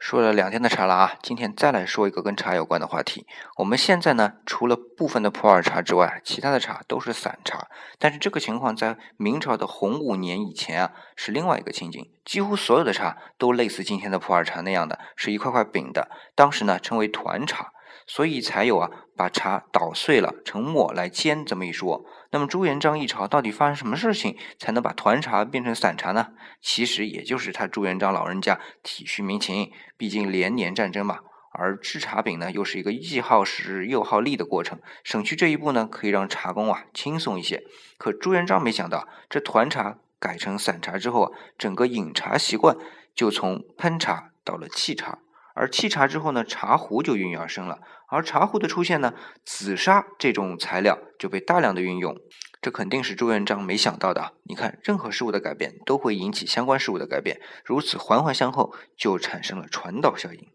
说了两天的茶了啊，今天再来说一个跟茶有关的话题。我们现在呢，除了部分的普洱茶之外，其他的茶都是散茶。但是这个情况在明朝的洪武年以前啊，是另外一个情景。几乎所有的茶都类似今天的普洱茶那样的，是一块块饼的。当时呢，称为团茶。所以才有啊，把茶捣碎了成末来煎这么一说。那么朱元璋一朝到底发生什么事情，才能把团茶变成散茶呢？其实也就是他朱元璋老人家体恤民情，毕竟连年战争嘛。而制茶饼呢，又是一个既耗时又耗力的过程，省去这一步呢，可以让茶工啊轻松一些。可朱元璋没想到，这团茶改成散茶之后啊，整个饮茶习惯就从烹茶到了沏茶。而沏茶之后呢，茶壶就孕育而生了。而茶壶的出现呢，紫砂这种材料就被大量的运用。这肯定是朱元璋没想到的。你看，任何事物的改变都会引起相关事物的改变，如此环环相扣，就产生了传导效应。